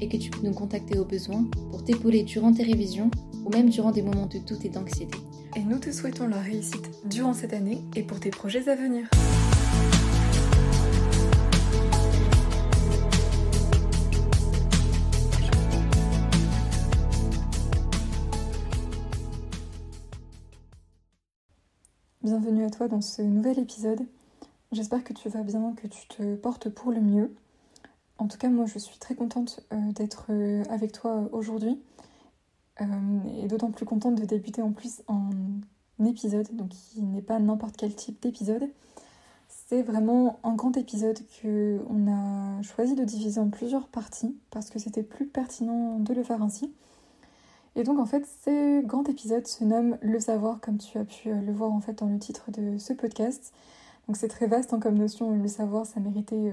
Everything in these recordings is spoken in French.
et que tu peux nous contacter au besoin pour t'épauler durant tes révisions ou même durant des moments de doute et d'anxiété. Et nous te souhaitons la réussite durant cette année et pour tes projets à venir. Bienvenue à toi dans ce nouvel épisode. J'espère que tu vas bien, que tu te portes pour le mieux. En tout cas, moi, je suis très contente euh, d'être euh, avec toi aujourd'hui. Euh, et d'autant plus contente de débuter en plus en épisode, donc qui n'est pas n'importe quel type d'épisode. C'est vraiment un grand épisode que on a choisi de diviser en plusieurs parties parce que c'était plus pertinent de le faire ainsi. Et donc en fait, ce grand épisode se nomme Le savoir, comme tu as pu le voir en fait dans le titre de ce podcast. Donc c'est très vaste hein, comme notion, le savoir, ça méritait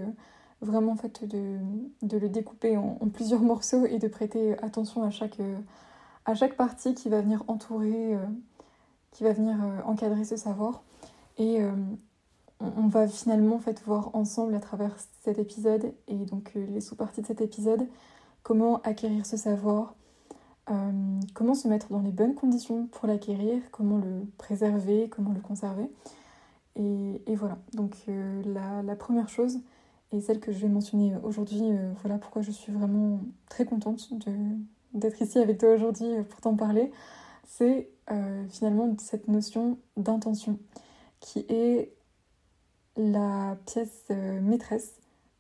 vraiment en fait de, de le découper en, plusieurs morceaux et de prêter attention à chaque, euh, à chaque partie qui va venir entourer, euh, qui va venir euh, encadrer ce savoir. Et on, va finalement en fait voir ensemble à travers cet épisode et donc les sous-parties de cet épisode comment acquérir ce savoir, comment se mettre dans les bonnes conditions pour l'acquérir, comment le préserver, comment le conserver. Et, et voilà, donc la, première chose, et celle que je vais mentionner aujourd'hui, euh, voilà pourquoi je suis vraiment très contente d'être ici avec toi aujourd'hui pour t'en parler, c'est euh, finalement cette notion d'intention qui est la pièce euh, maîtresse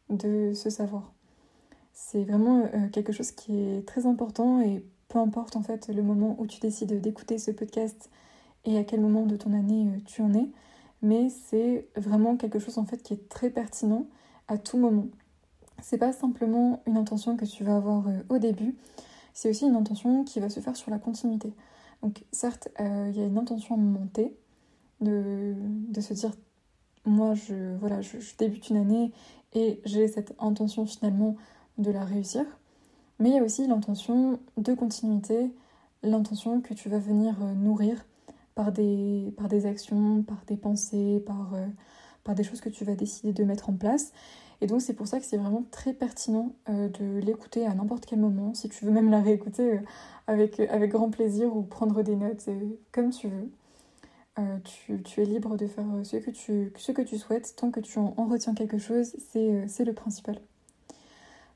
de ce savoir. C'est vraiment euh, quelque chose qui est très important et peu importe en fait le moment où tu décides d'écouter ce podcast et à quel moment de ton année euh, tu en es, mais c'est vraiment quelque chose en fait qui est très pertinent à tout moment. C'est pas simplement une intention que tu vas avoir euh, au début, c'est aussi une intention qui va se faire sur la continuité. Donc certes, euh, il y a une intention montée de, de se dire moi je voilà je, débute une année et j'ai cette intention finalement de la réussir. Mais il y a aussi l'intention de continuité, l'intention que tu vas venir euh, nourrir par des, par des actions, par des pensées, par, par des choses que tu vas décider de mettre en place. Et donc c'est pour ça que c'est vraiment très pertinent euh, de l'écouter à n'importe quel moment, si tu veux même la réécouter euh, avec, avec grand plaisir ou prendre des notes euh, comme tu veux. Tu, tu, es libre de faire ce que tu, ce que tu souhaites, tant que tu en, en retiens quelque chose, c'est le principal.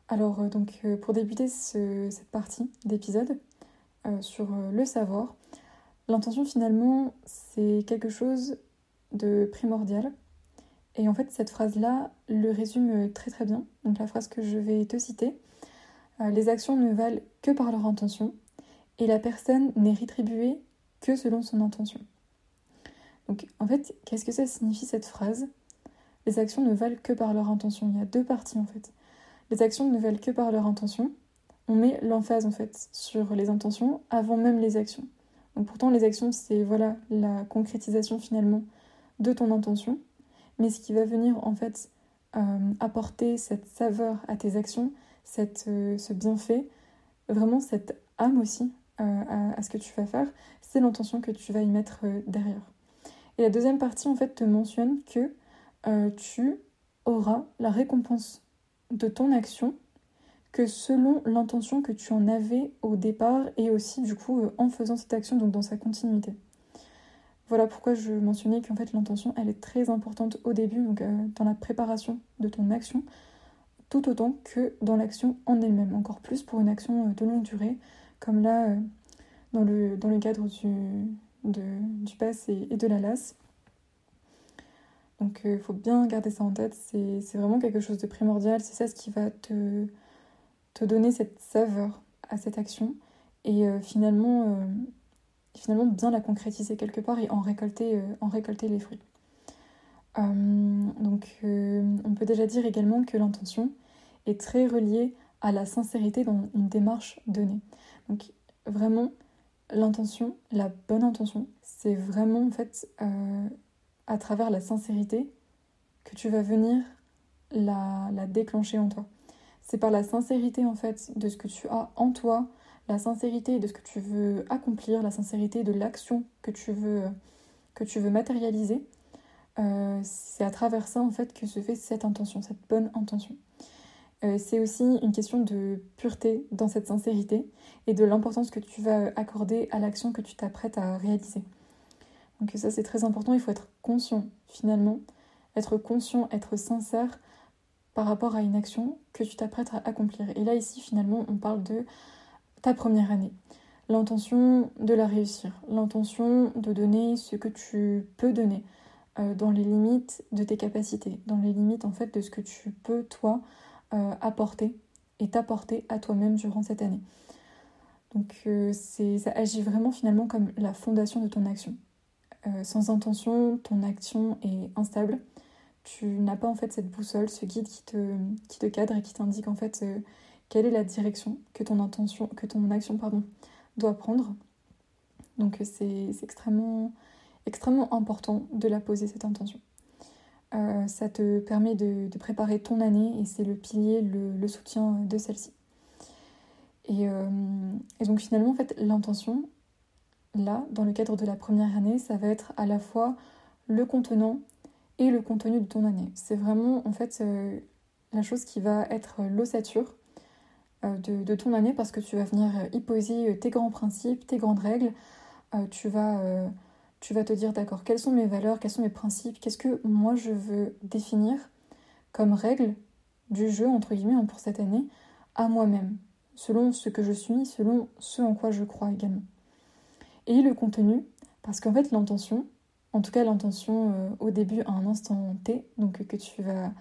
Alors donc pour débuter ce, cette partie d'épisode sur le savoir, l'intention finalement c'est quelque chose de primordial et en fait, cette phrase-là le résume très très bien. Donc la phrase que je vais te citer. Euh, les actions ne valent que par leur intention et la personne n'est rétribuée que selon son intention. Donc en fait, qu'est-ce que ça signifie cette phrase? Les actions ne valent que par leur intention. Il y a deux parties en fait. Les actions ne valent que par leur intention. On met l'emphase en fait sur les intentions avant même les actions. Donc pourtant les actions c'est voilà la concrétisation finalement de ton intention mais ce qui va venir en fait euh, apporter cette saveur à tes actions, cette, euh, ce bienfait, vraiment cette âme aussi euh, à, à, ce que tu vas faire, c'est l'intention que tu vas y mettre derrière. Et la deuxième partie en fait te mentionne que tu auras la récompense de ton action que selon l'intention que tu en avais au départ et aussi du coup en faisant cette action donc dans sa continuité. Voilà pourquoi je mentionnais qu'en fait l'intention elle est très importante au début, donc euh, dans la préparation de ton action, tout autant que dans l'action en elle-même, encore plus pour une action euh, de longue durée, comme là euh, dans, le, cadre du, PASS et, de la LAS. Donc il faut bien garder ça en tête, c'est vraiment quelque chose de primordial, c'est ça ce qui va te, te donner cette saveur à cette action. Et finalement, finalement bien la concrétiser quelque part et en récolter, euh, en récolter les fruits. Euh, donc euh, on peut déjà dire également que l'intention est très reliée à la sincérité dans une démarche donnée. Donc vraiment, l'intention, la bonne intention, c'est vraiment en fait à travers la sincérité que tu vas venir la déclencher en toi. C'est par la sincérité en fait de ce que tu as en toi, la sincérité de ce que tu veux accomplir, la sincérité de l'action que tu veux matérialiser. Euh, c'est à travers ça en fait que se fait cette intention, cette bonne intention. Euh, c'est aussi une question de pureté dans cette sincérité et de l'importance que tu vas accorder à l'action que tu t'apprêtes à réaliser. Donc ça c'est très important, il faut être conscient finalement, être conscient, être sincère par rapport à une action que tu t'apprêtes à accomplir. Et là ici finalement on parle de ta première année. L'intention de la réussir, l'intention de donner ce que tu peux donner euh, dans les limites de tes capacités, dans les limites en fait de ce que tu peux toi euh, apporter et t'apporter à toi-même durant cette année. Donc euh, ça agit vraiment finalement comme la fondation de ton action. Sans intention, ton action est instable. Tu n'as pas en fait cette boussole, ce guide qui te, qui te cadre et qui t'indique en fait quelle est la direction que ton intention, que ton action pardon, doit prendre. Donc c'est extrêmement, extrêmement important de la poser cette intention. Euh, ça te permet de, préparer ton année et c'est le pilier, le, soutien de celle-ci. Euh, et, donc finalement, en fait, l'intention, là, dans le cadre de la première année, ça va être à la fois le contenant et le contenu de ton année. C'est vraiment, en fait, euh, la chose qui va être l'ossature de, de, ton année parce que tu vas venir y poser tes grands principes, tes grandes règles. tu vas tu vas te dire d'accord, quelles sont mes valeurs, quels sont mes principes, qu'est-ce que moi je veux définir comme règle du jeu, entre guillemets, hein, pour cette année, à moi-même, selon ce que je suis, selon ce en quoi je crois également. Et le contenu, parce qu'en fait l'intention, en tout cas l'intention euh, au début à un instant T, donc que tu vas,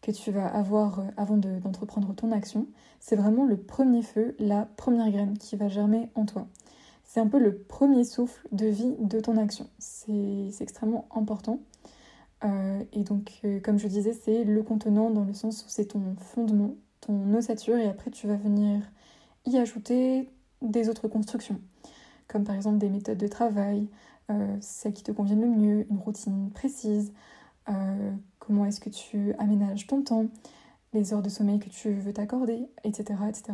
que tu vas avoir euh, avant d'entreprendre ton action, c'est vraiment le premier feu, la première graine qui va germer en toi c'est un peu le premier souffle de vie de ton action. C'est extrêmement important. Euh, et donc, euh, comme je disais, c'est le contenant dans le sens où c'est ton fondement, ton ossature, et après tu vas venir y ajouter des autres constructions, comme par exemple des méthodes de travail, celles qui te conviennent le mieux, une routine précise, comment est-ce que tu aménages ton temps, les heures de sommeil que tu veux t'accorder, etc., etc.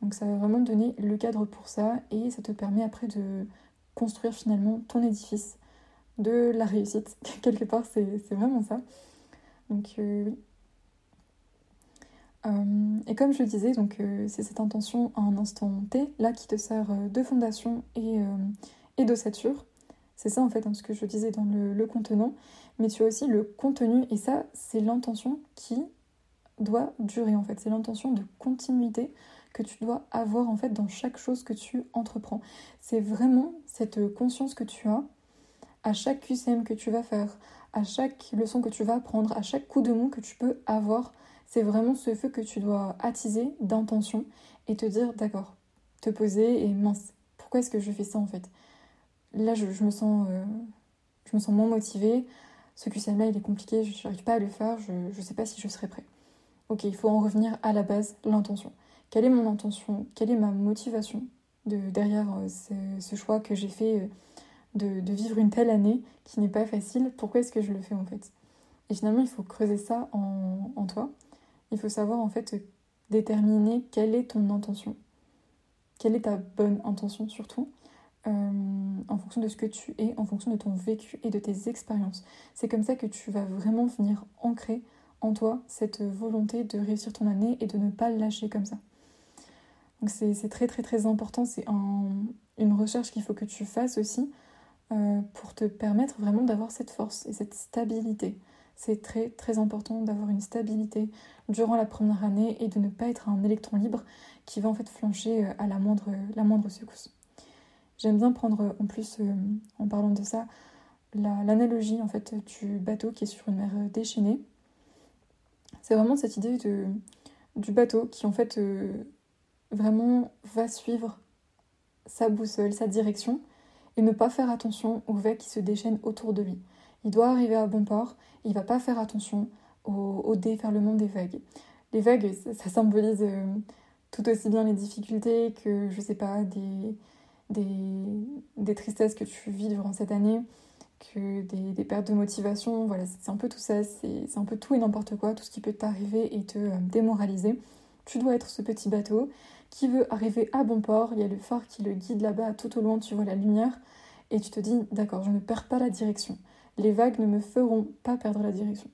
Donc ça va vraiment te donner le cadre pour ça et ça te permet après de construire finalement ton édifice de la réussite. Quelque part, c'est vraiment ça. Donc euh, oui. Euh, et comme je le disais, donc euh, c'est cette intention à un instant T là qui te sert de fondation et, d'ossature. C'est ça en fait hein, ce que je disais dans le, contenant. Mais tu as aussi le contenu et ça c'est l'intention qui doit durer en fait. C'est l'intention de continuité que tu dois avoir en fait dans chaque chose que tu entreprends. C'est vraiment cette conscience que tu as à chaque QCM que tu vas faire, à chaque leçon que tu vas apprendre, à chaque coup de mou que tu peux avoir. C'est vraiment ce feu que tu dois attiser d'intention et te dire d'accord, te poser et mince, pourquoi est-ce que je fais ça en fait? Là je, me sens euh, je me sens moins motivée, ce QCM là il est compliqué, je n'arrive pas à le faire, je ne sais pas si je serai prêt. Ok, il faut en revenir à la base, l'intention. Quelle est mon intention, quelle est ma motivation de, derrière euh, ce, choix que j'ai fait euh, de, vivre une telle année qui n'est pas facile, pourquoi est-ce que je le fais en fait? Et finalement, il faut creuser ça en, toi. Il faut savoir en fait déterminer quelle est ton intention, quelle est ta bonne intention surtout, euh, en fonction de ce que tu es, en fonction de ton vécu et de tes expériences. C'est comme ça que tu vas vraiment venir ancrer en toi cette volonté de réussir ton année et de ne pas lâcher comme ça. Donc c'est très très très important, c'est une recherche qu'il faut que tu fasses aussi euh, pour te permettre vraiment d'avoir cette force et cette stabilité. C'est très très important d'avoir une stabilité durant la première année et de ne pas être un électron libre qui va en fait flancher euh, à la moindre, la moindre secousse. J'aime bien prendre en plus, euh, en parlant de ça, l'analogie en fait du bateau qui est sur une mer déchaînée. C'est vraiment cette idée de, du bateau qui en fait vraiment va suivre sa boussole, sa direction, et ne pas faire attention aux vagues qui se déchaînent autour de lui. Il doit arriver à bon port, il va pas faire attention au, déferlement des vagues. les vagues, ça, symbolise tout aussi bien les difficultés que, je sais pas, des, des, tristesses que tu vis durant cette année, que des, pertes de motivation. Voilà, c'est un peu tout ça, c'est un peu tout et n'importe quoi, tout ce qui peut t'arriver et te démoraliser. Tu dois être ce petit bateau qui veut arriver à bon port. Il y a le phare qui le guide là-bas, tout au loin, tu vois la lumière. Et tu te dis, d'accord, je ne perds pas la direction. Les vagues ne me feront pas perdre la direction.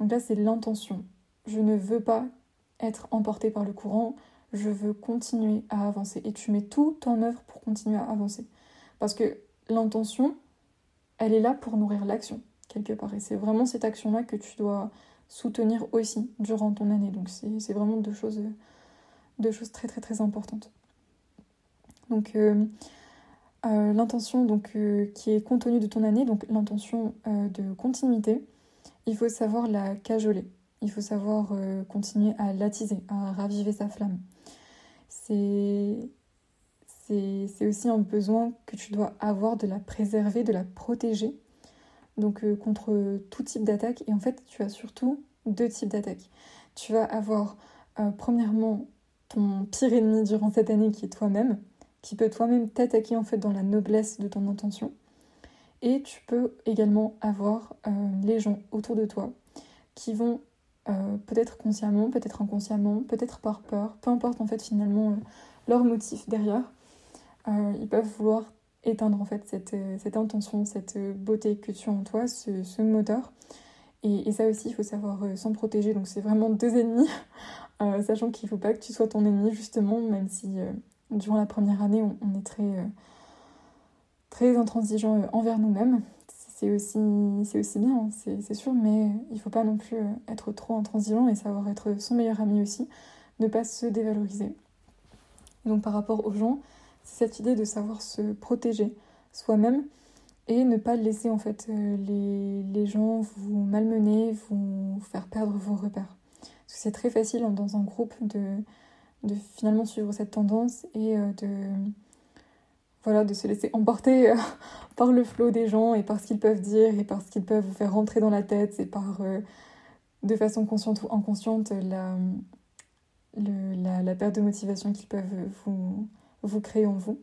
Donc là, c'est l'intention. Je ne veux pas être emporté par le courant. Je veux continuer à avancer. Et tu mets tout en œuvre pour continuer à avancer. Parce que l'intention, elle est là pour nourrir l'action, quelque part. Et c'est vraiment cette action-là que tu dois soutenir aussi durant ton année. Donc c'est vraiment deux choses, très très très importantes. Donc euh, euh, l'intention euh, qui est contenue de ton année, donc l'intention de continuité, il faut savoir la cajoler. Il faut savoir continuer à l'attiser, à raviver sa flamme. C'est aussi un besoin que tu dois avoir de la préserver, de la protéger donc euh, contre tout type d'attaque. Et en fait, tu as surtout deux types d'attaques. Tu vas avoir euh, premièrement ton pire ennemi durant cette année qui est toi-même, qui peut toi-même t'attaquer en fait dans la noblesse de ton intention. Et tu peux également avoir euh, les gens autour de toi qui vont peut-être consciemment, peut-être inconsciemment, peut-être par peur, peu importe en fait finalement leur motif derrière, ils peuvent vouloir éteindre en fait cette, euh, cette intention, cette euh, beauté que tu as en toi, ce, moteur. Et, ça aussi, il faut savoir euh, s'en protéger. Donc c'est vraiment deux ennemis, sachant qu'il ne faut pas que tu sois ton ennemi justement, même si durant la première année, on, est très, très intransigeant envers nous-mêmes. C'est aussi, aussi bien, hein, c'est sûr, mais il faut pas non plus être trop intransigeant et savoir être son meilleur ami aussi, ne pas se dévaloriser. Donc par rapport aux gens, c'est cette idée de savoir se protéger soi-même et ne pas laisser en fait euh, les, les, gens vous malmener, vous faire perdre vos repères. Parce que c'est très facile hein, dans un groupe de, de finalement suivre cette tendance et euh, de voilà de se laisser emporter euh, par le flot des gens et par ce qu'ils peuvent dire et par ce qu'ils peuvent vous faire rentrer dans la tête et par de façon consciente ou inconsciente la, la, perte de motivation qu'ils peuvent vous vous créez en vous.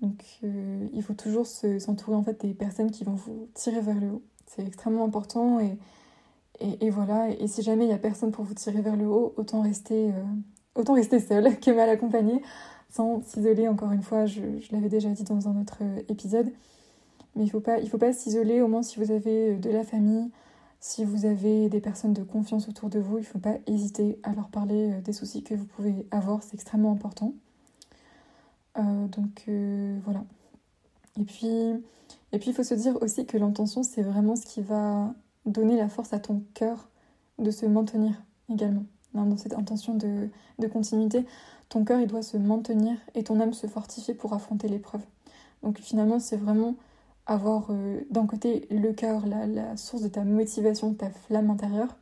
Donc euh, il faut toujours s'entourer en fait des personnes qui vont vous tirer vers le haut. C'est extrêmement important et, et, voilà. Et si jamais il n'y a personne pour vous tirer vers le haut, autant rester, euh, autant rester seul que mal accompagné, sans s'isoler. Encore une fois, je, l'avais déjà dit dans un autre euh, épisode. Mais il ne faut pas, s'isoler, au moins si vous avez de la famille, si vous avez des personnes de confiance autour de vous, il ne faut pas hésiter à leur parler des soucis que vous pouvez avoir, c'est extrêmement important. Euh, donc euh, voilà. Et puis, et puis il faut se dire aussi que l'intention, c'est vraiment ce qui va donner la force à ton cœur de se maintenir également. Dans cette intention de, continuité, ton cœur, il doit se maintenir et ton âme se fortifier pour affronter l'épreuve. Donc finalement, c'est vraiment avoir euh, d'un côté le cœur, la, la, source de ta motivation, ta flamme intérieure,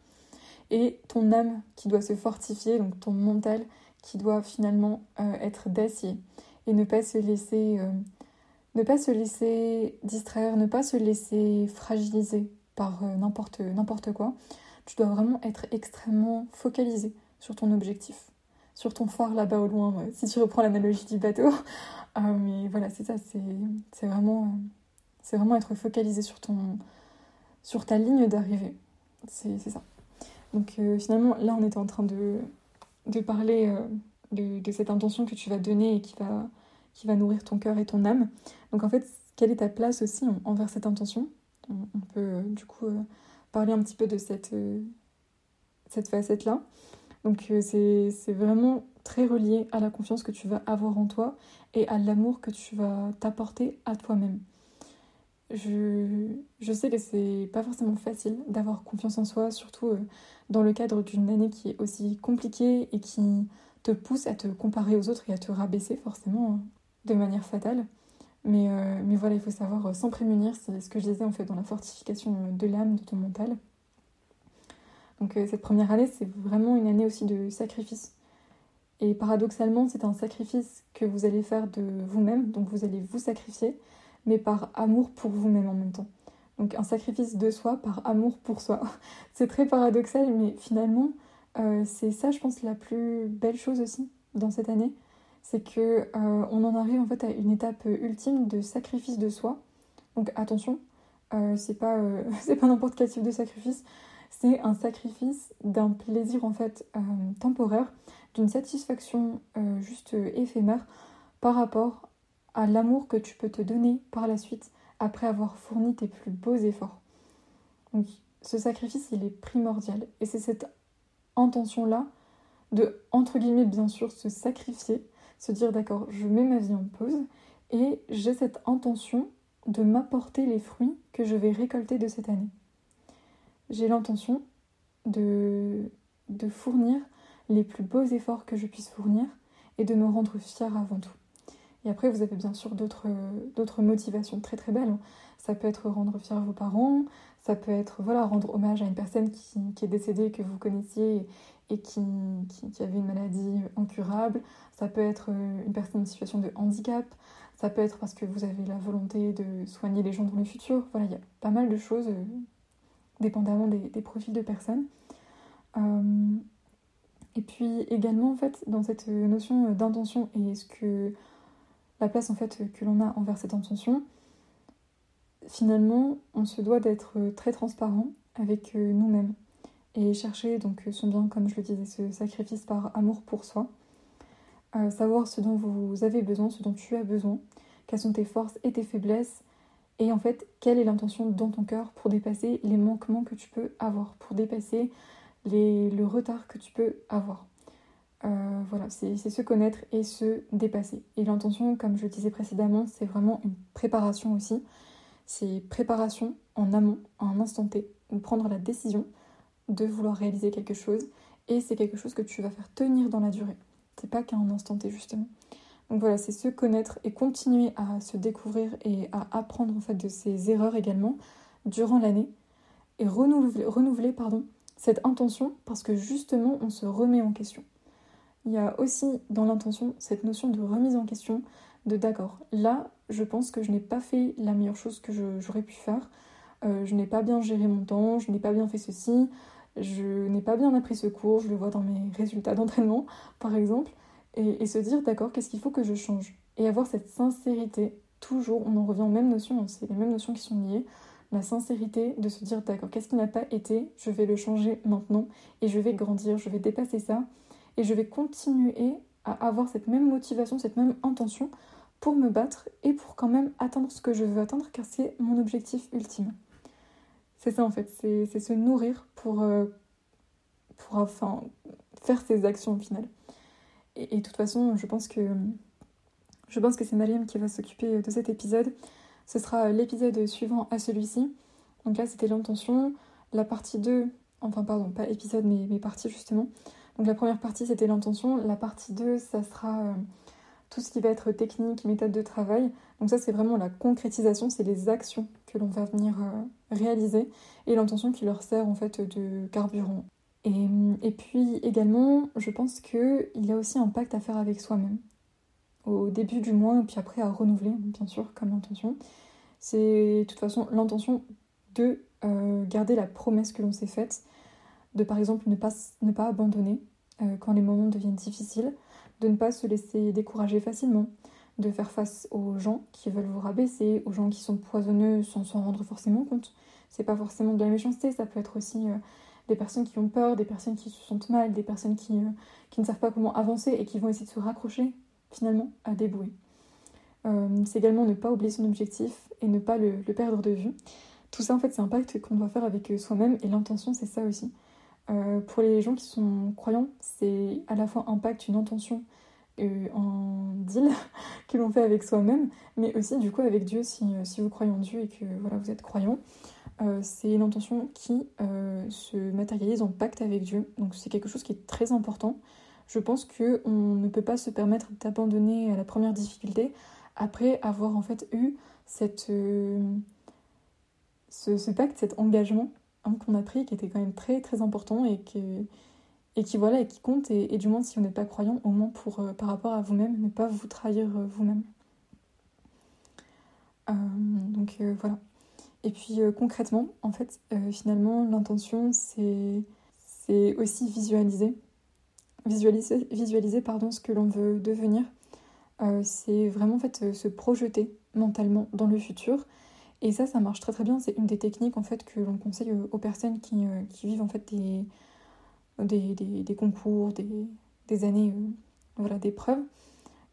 et ton âme qui doit se fortifier, donc ton mental qui doit finalement être d'acier et ne pas se laisser euh, ne pas se laisser distraire, ne pas se laisser fragiliser par euh, n'importe quoi. Tu dois vraiment être extrêmement focalisé sur ton objectif, sur ton phare là-bas au loin, si tu reprends l'analogie du bateau. Euh, mais voilà, c'est ça, c'est vraiment, c'est vraiment être focalisé sur, ton, sur ta ligne d'arrivée. C'est ça. Donc finalement, là, on était en train de, de parler de, cette intention que tu vas donner et qui va, qui va nourrir ton cœur et ton âme. Donc en fait, quelle est ta place aussi envers cette intention? On, peut euh, du coup euh, parler un petit peu de cette, euh, cette facette-là. Donc c'est vraiment très relié à la confiance que tu vas avoir en toi et à l'amour que tu vas t'apporter à toi-même. Je, je, sais que c'est pas forcément facile d'avoir confiance en soi, surtout dans le cadre d'une année qui est aussi compliquée et qui te pousse à te comparer aux autres et à te rabaisser forcément hein, de manière fatale. Mais, euh, mais voilà, il faut savoir euh, s'en prémunir, c'est ce que je disais en fait dans la fortification de l'âme, de ton mental. Donc euh, cette première année, c'est vraiment une année aussi de sacrifice. Et paradoxalement, c'est un sacrifice que vous allez faire de vous-même, donc vous allez vous sacrifier, mais par amour pour vous-même en même temps. Donc un sacrifice de soi par amour pour soi. c'est très paradoxal, mais finalement, c'est ça, je pense, la plus belle chose aussi dans cette année. C'est que on en arrive en fait à une étape ultime de sacrifice de soi. Donc attention, c'est pas, pas n'importe quel type de sacrifice c'est un sacrifice d'un plaisir en fait euh, temporaire, d'une satisfaction euh, juste éphémère par rapport à l'amour que tu peux te donner par la suite après avoir fourni tes plus beaux efforts. Donc ce sacrifice il est primordial et c'est cette intention là de entre guillemets bien sûr se sacrifier, se dire d'accord je mets ma vie en pause et j'ai cette intention de m'apporter les fruits que je vais récolter de cette année j'ai l'intention de, de fournir les plus beaux efforts que je puisse fournir et de me rendre fière avant tout. Et après, vous avez bien sûr d'autres motivations très très belles. Ça peut être rendre fier vos parents, ça peut être voilà, rendre hommage à une personne qui, est décédée, que vous connaissiez et qui, avait une maladie incurable. Ça peut être une personne en situation de handicap. Ça peut être parce que vous avez la volonté de soigner les gens dans le futur. Voilà, il y a pas mal de choses dépendamment des, profils de personnes. Euh, et puis également, en fait, dans cette notion d'intention et ce que la place en fait que l'on a envers cette intention, finalement, on se doit d'être très transparent avec nous-mêmes et chercher donc son bien, comme je le disais, ce sacrifice par amour pour soi, euh, savoir ce dont vous avez besoin, ce dont tu as besoin, quelles sont tes forces et tes faiblesses, et en fait, quelle est l'intention dans ton cœur pour dépasser les manquements que tu peux avoir, pour dépasser les, le retard que tu peux avoir. Euh, voilà, c'est se connaître et se dépasser. Et l'intention, comme je le disais précédemment, c'est vraiment une préparation aussi. C'est préparation en amont, à un instant T, ou prendre la décision de vouloir réaliser quelque chose. Et c'est quelque chose que tu vas faire tenir dans la durée. C'est pas qu'à un instant T, justement. Donc voilà, c'est se connaître et continuer à se découvrir et à apprendre en fait de ses erreurs également durant l'année et renouveler, renouveler pardon, cette intention parce que justement on se remet en question. Il y a aussi dans l'intention cette notion de remise en question, de d'accord, là je pense que je n'ai pas fait la meilleure chose que j'aurais pu faire, euh, je n'ai pas bien géré mon temps, je n'ai pas bien fait ceci, je n'ai pas bien appris ce cours, je le vois dans mes résultats d'entraînement par exemple, et, se dire d'accord, qu'est-ce qu'il faut que je change? Et avoir cette sincérité, toujours, on en revient aux mêmes notions, c'est les mêmes notions qui sont liées. La sincérité de se dire d'accord, qu'est-ce qui n'a pas été, je vais le changer maintenant et je vais grandir, je vais dépasser ça et je vais continuer à avoir cette même motivation, cette même intention pour me battre et pour quand même atteindre ce que je veux atteindre car c'est mon objectif ultime. C'est ça en fait, c'est se nourrir pour, euh, pour enfin, faire ses actions au final. Et, de toute façon, je pense que, je pense que c'est Mariam qui va s'occuper de cet épisode. Ce sera l'épisode suivant à celui-ci. Donc là, c'était l'intention. La partie 2, enfin pardon, pas épisode, mais, mais partie justement. Donc la première partie, c'était l'intention. La partie 2, ça sera euh, tout ce qui va être technique, méthode de travail. Donc ça, c'est vraiment la concrétisation, c'est les actions que l'on va venir euh, réaliser et l'intention qui leur sert en fait de carburant. Et, puis également, je pense qu'il y a aussi un pacte à faire avec soi-même. Au début du mois, puis après à renouveler, bien sûr, comme l'intention. C'est de toute façon l'intention de euh, garder la promesse que l'on s'est faite, de par exemple ne pas, ne pas abandonner euh, quand les moments deviennent difficiles, de ne pas se laisser décourager facilement, de faire face aux gens qui veulent vous rabaisser, aux gens qui sont poisonneux sans s'en rendre forcément compte. C'est pas forcément de la méchanceté, ça peut être aussi euh, des personnes qui ont peur, des personnes qui se sentent mal, des personnes qui, euh, qui ne savent pas comment avancer et qui vont essayer de se raccrocher finalement à des. Euh, c'est également ne pas oublier son objectif et ne pas le, perdre de vue. Tout ça en fait c'est un pacte qu'on doit faire avec soi-même et l'intention c'est ça aussi. Pour les gens qui sont croyants, c'est à la fois un pacte, une intention, un deal que l'on fait avec soi-même, mais aussi du coup avec Dieu si, si, vous croyez en Dieu et que voilà, vous êtes croyant. Euh, c'est une intention qui euh, se matérialise en pacte avec Dieu. Donc c'est quelque chose qui est très important. Je pense qu'on ne peut pas se permettre d'abandonner à la première difficulté après avoir en fait eu euh, ce, pacte, cet engagement qu'on a pris qui était quand même très très important et, qui voilà et qui compte et, du moins si on n'est pas croyant au moins pour par rapport à vous-même ne pas vous trahir vous-même. donc voilà. Et puis euh, concrètement, en fait, euh, finalement, l'intention, c'est aussi visualiser. Visualiser, visualiser pardon, ce que l'on veut devenir. Euh, c'est vraiment en se projeter mentalement dans le futur. Et ça, ça marche très très bien. C'est une des techniques en fait que l'on conseille aux personnes qui, qui, vivent en fait des, concours, des, années voilà, d'épreuves.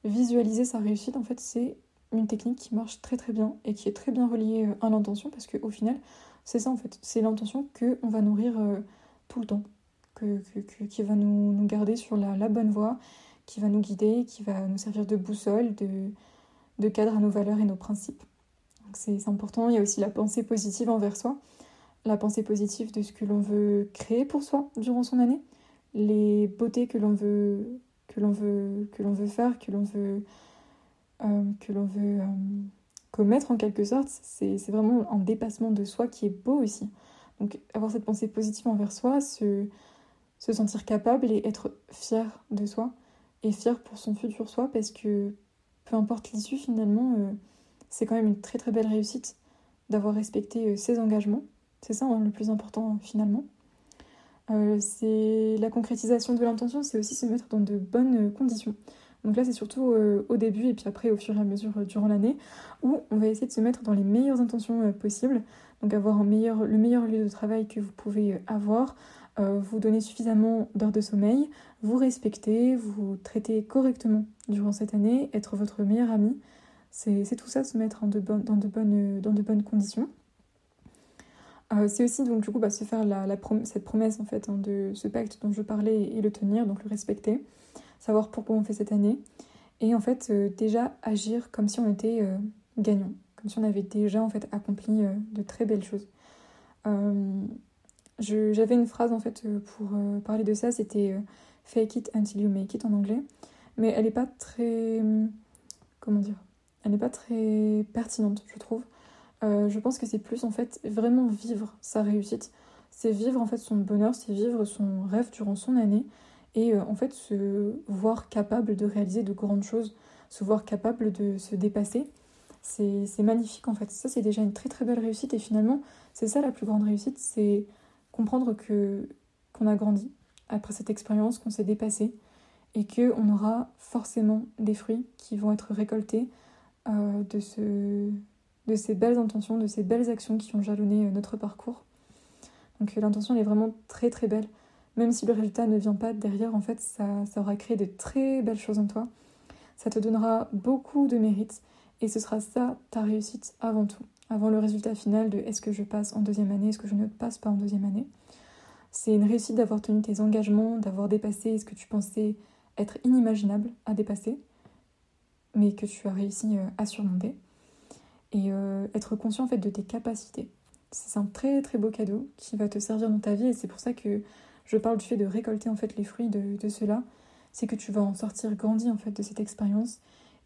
Visualiser sa réussite, en fait, c'est une technique qui marche très très bien et qui est très bien reliée à l'intention parce qu'au final, c'est ça en fait. C'est l'intention qu'on va nourrir tout le temps, qui va nous, garder sur la, bonne voie, qui va nous guider, qui va nous servir de boussole, de cadre à nos valeurs et nos principes. C'est important. Il y a aussi la pensée positive envers soi, la pensée positive de ce que l'on veut créer pour soi durant son année, les beautés que l'on veut que l'on veut que l'on veut faire, que l'on veut euh, que l'on veut euh, commettre en quelque sorte. C'est vraiment un dépassement de soi qui est beau aussi. Donc avoir cette pensée positive envers soi, se, se sentir capable et être fier de soi et fier pour son futur soi parce que peu importe l'issue finalement, euh, c'est quand même une très très belle réussite d'avoir respecté euh, ses engagements. C'est ça hein, le plus important finalement. Euh, c'est la concrétisation de l'intention, c'est aussi se mettre dans de bonnes conditions. Donc là, c'est surtout au début et puis après au fur et à mesure durant l'année où on va essayer de se mettre dans les meilleures intentions possibles donc avoir le meilleur lieu de travail que vous pouvez avoir, euh, vous donner suffisamment d'heures de sommeil, vous respecter, vous traiter correctement durant cette année, être votre meilleur ami. C'est tout ça, se mettre dans, de bonnes, conditions. Euh, c'est aussi donc du coup bah, se faire cette promesse en fait hein, de ce pacte dont je parlais et le tenir, donc le respecter, savoir pourquoi on fait cette année et en fait euh, déjà agir comme si on était gagnant comme si on avait déjà en fait accompli euh, de très belles choses. Euh, j'avais une phrase en fait euh, pour parler de ça, c'était fake it until you make it en anglais, mais elle n'est pas très comment dire, elle n'est pas très pertinente, je trouve. je pense que c'est plus en fait vraiment vivre sa réussite, c'est vivre en fait son bonheur, c'est vivre son rêve durant son année et en fait se voir capable de réaliser de grandes choses, se voir capable de se dépasser c'est magnifique en fait. Ça, c'est déjà une très belle réussite et finalement, c'est ça la plus grande réussite, c'est comprendre qu'on a grandi après cette expérience, qu'on s'est dépassé et qu'on aura forcément des fruits qui vont être récoltés euh, de, ce, de ces belles intentions, de ces belles actions qui ont jalonné euh, notre parcours. Donc euh, l'intention elle est vraiment très très belle. Même si le résultat ne vient pas derrière, en fait, ça, ça aura créé de très belles choses en toi. Ça te donnera beaucoup de mérite et ce sera ça ta réussite avant tout, avant le résultat final de est-ce que je passe en deuxième année, est-ce que je ne passe pas en deuxième année. C'est une réussite d'avoir tenu tes engagements, d'avoir dépassé ce que tu pensais être inimaginable à dépasser, mais que tu as réussi euh, à surmonter. Et euh, être conscient en fait de tes capacités. C'est un très très beau cadeau qui va te servir dans ta vie et c'est pour ça que je parle du fait de récolter en fait les fruits de, cela. C'est que tu vas en sortir grandi en fait de cette expérience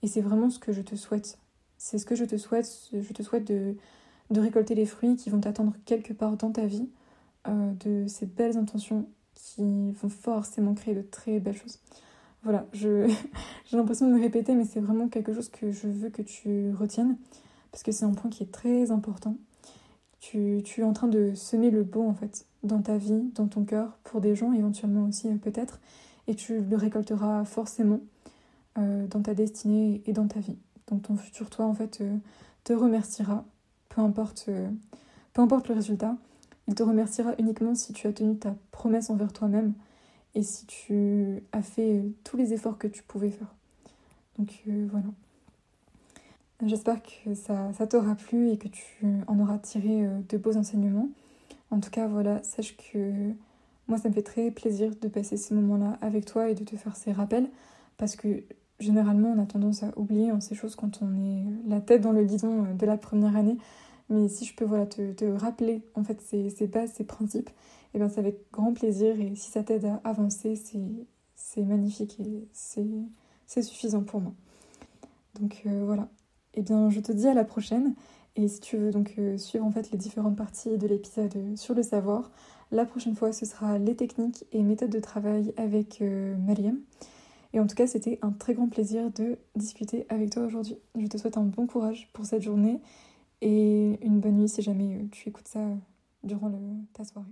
et c'est vraiment ce que je te souhaite c'est ce que je te souhaite. Je te souhaite de, de récolter les fruits qui vont t'attendre quelque part dans ta vie, euh, de ces belles intentions qui vont forcément créer de très belles choses. Voilà, j'ai l'impression de me répéter, mais c'est vraiment quelque chose que je veux que tu retiennes, parce que c'est un point qui est très important. Tu, tu, es en train de semer le beau, en fait, dans ta vie, dans ton cœur, pour des gens éventuellement aussi, euh, peut-être, et tu le récolteras forcément euh, dans ta destinée et dans ta vie. Donc ton futur toi en fait euh, te remerciera, peu importe, peu importe le résultat. Il te remerciera uniquement si tu as tenu ta promesse envers toi-même et si tu as fait euh, tous les efforts que tu pouvais faire. Donc voilà. J'espère que ça, t'aura plu et que tu en auras tiré de beaux enseignements. En tout cas, voilà, sache que moi, ça me fait très plaisir de passer ces moments-là avec toi et de te faire ces rappels parce que généralement, on a tendance à oublier ces choses quand on est la tête dans le guidon euh, de la première année. Mais si je peux voilà, te, rappeler en fait ces, bases, ces principes, eh bien c'est avec grand plaisir. Et si ça t'aide à avancer, c'est magnifique et c'est suffisant pour moi. Donc euh, voilà. Eh bien je te dis à la prochaine. Et si tu veux donc euh, suivre en fait les différentes parties de l'épisode sur le savoir, la prochaine fois ce sera les techniques et méthodes de travail avec Mariam. Et en tout cas, c'était un très grand plaisir de discuter avec toi aujourd'hui. Je te souhaite un bon courage pour cette journée et une bonne nuit si jamais euh, tu écoutes ça durant ta soirée.